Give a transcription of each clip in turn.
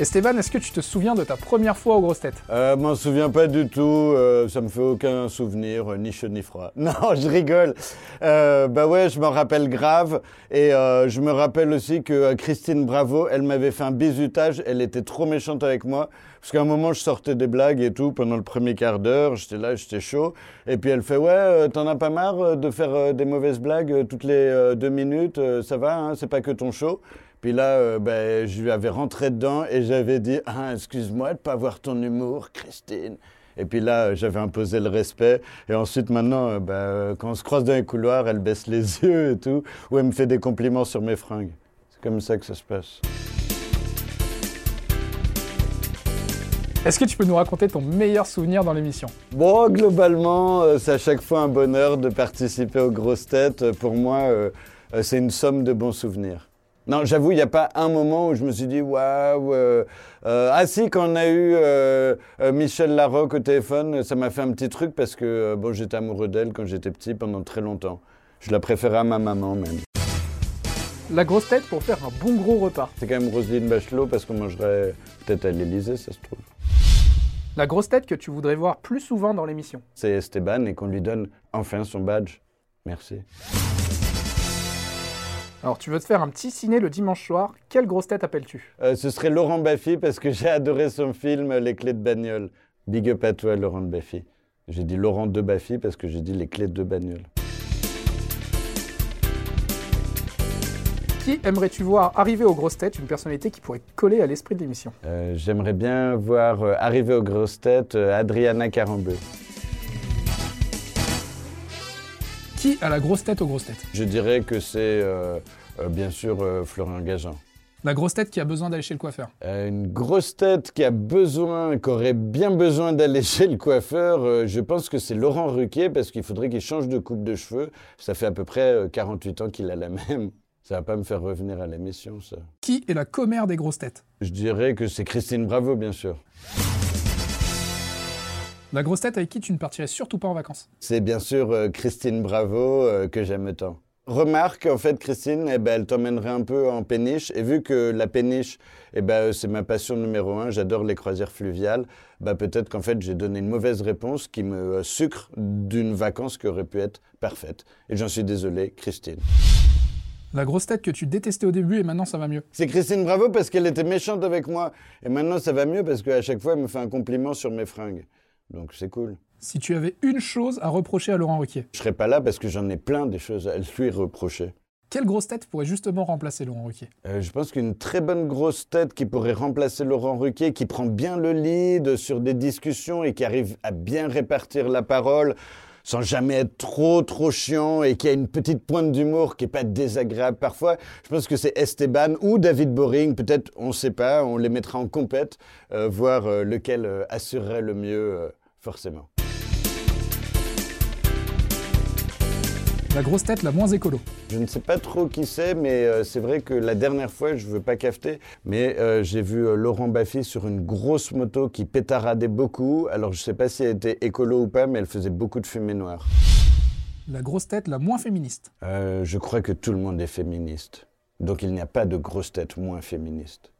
Esteban, est-ce que tu te souviens de ta première fois aux grosses têtes? Euh, m'en souviens pas du tout, euh, ça me fait aucun souvenir, euh, ni chaud ni froid. Non, je rigole. Euh, bah ouais, je m'en rappelle grave. Et euh, je me rappelle aussi que euh, Christine Bravo, elle m'avait fait un bisutage, elle était trop méchante avec moi. Parce qu'à un moment, je sortais des blagues et tout pendant le premier quart d'heure, j'étais là, j'étais chaud. Et puis elle fait Ouais, t'en as pas marre de faire des mauvaises blagues toutes les deux minutes, ça va, hein, c'est pas que ton show? Puis là, euh, ben, je lui avais rentré dedans et j'avais dit Ah, excuse-moi de pas voir ton humour, Christine. Et puis là, euh, j'avais imposé le respect. Et ensuite, maintenant, euh, quand on se croise dans les couloirs, elle baisse les yeux et tout, ou elle me fait des compliments sur mes fringues. C'est comme ça que ça se passe. Est-ce que tu peux nous raconter ton meilleur souvenir dans l'émission? Bon, globalement, c'est à chaque fois un bonheur de participer aux grosses têtes. Pour moi, c'est une somme de bons souvenirs. Non, j'avoue, il n'y a pas un moment où je me suis dit waouh. euh, euh, ah si, quand on a eu euh, Michel Larocque au téléphone, ça m'a fait un petit truc parce que bon, j'étais amoureux d'elle quand j'étais petit pendant très longtemps. Je la préférais à ma maman même. La grosse tête pour faire un bon gros repas. C'est quand même Roselyne Bachelot parce qu'on mangerait peut-être à l'Élysée, ça se trouve. La grosse tête que tu voudrais voir plus souvent dans l'émission. C'est Esteban et qu'on lui donne enfin son badge. Merci. Alors tu veux te faire un petit ciné le dimanche soir, quelle grosse tête appelles-tu? Euh, ce serait Laurent Baffy parce que j'ai adoré son film Les clés de bagnole. Big up à toi, Laurent de Baffy. J'ai dit Laurent de Baffy parce que j'ai dit les clés de bagnole. Qui aimerais-tu voir arriver aux grosses têtes, une personnalité qui pourrait coller à l'esprit de l'émission Euh, J'aimerais bien voir euh, arriver aux grosses têtes euh, Adriana Carambeu. Qui a la grosse tête aux grosses têtes? Je dirais que c'est euh, euh, bien sûr euh, Florian Gazan. La grosse tête qui a besoin d'aller chez le coiffeur. Une grosse tête qui a besoin, qui aurait bien besoin d'aller chez le coiffeur, je pense que c'est Laurent Ruquier parce qu'il faudrait qu'il change de coupe de cheveux. Ça fait à peu près euh, 48 ans qu'il a la même. Ça va pas me faire revenir à l'émission, ça. Qui est la commère des grosses têtes? Je dirais que c'est Christine Bravo, bien sûr. La grosse tête avec qui tu ne partirais surtout pas en vacances C'est bien sûr euh, Christine Bravo euh, que j'aime tant. Remarque, en fait, Christine, eh ben, elle t'emmènerait un peu en péniche. Et vu que la péniche, eh ben, c'est ma passion numéro un, j'adore les croisières fluviales, bah, peut-être qu'en fait, j'ai donné une mauvaise réponse qui me euh, sucre d'une vacance qui aurait pu être parfaite. Et j'en suis désolé, Christine. La grosse tête que tu détestais au début et maintenant ça va mieux. C'est Christine Bravo parce qu'elle était méchante avec moi. Et maintenant, ça va mieux parce qu'à chaque fois, elle me fait un compliment sur mes fringues. Donc, c'est cool. Si tu avais une chose à reprocher à Laurent Ruquier, Je serai pas là parce que j'en ai plein des choses à lui reprocher. quelle grosse tête pourrait justement remplacer Laurent Ruquier? Euh, je pense qu'une très bonne grosse tête qui pourrait remplacer Laurent Ruquier, qui prend bien le lead sur des discussions et qui arrive à bien répartir la parole sans jamais être trop trop chiant et qui a une petite pointe d'humour qui est pas désagréable parfois. Je pense que c'est Esteban ou David Boring, peut-être on sait pas, on les mettra en compète, euh, voir euh, lequel assurerait le mieux forcément. La grosse tête la moins écolo. Je ne sais pas trop qui c'est, mais euh, c'est vrai que la dernière fois, je veux pas cafeter, mais euh, j'ai vu euh, Laurent Baffy sur une grosse moto qui pétaradait beaucoup. Alors je sais pas si elle était écolo ou pas, mais elle faisait beaucoup de fumée noire. La grosse tête la moins féministe. Je crois que tout le monde est féministe. Donc il n'y a pas de grosse tête moins féministe.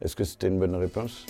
Est-ce que c'était une bonne réponse?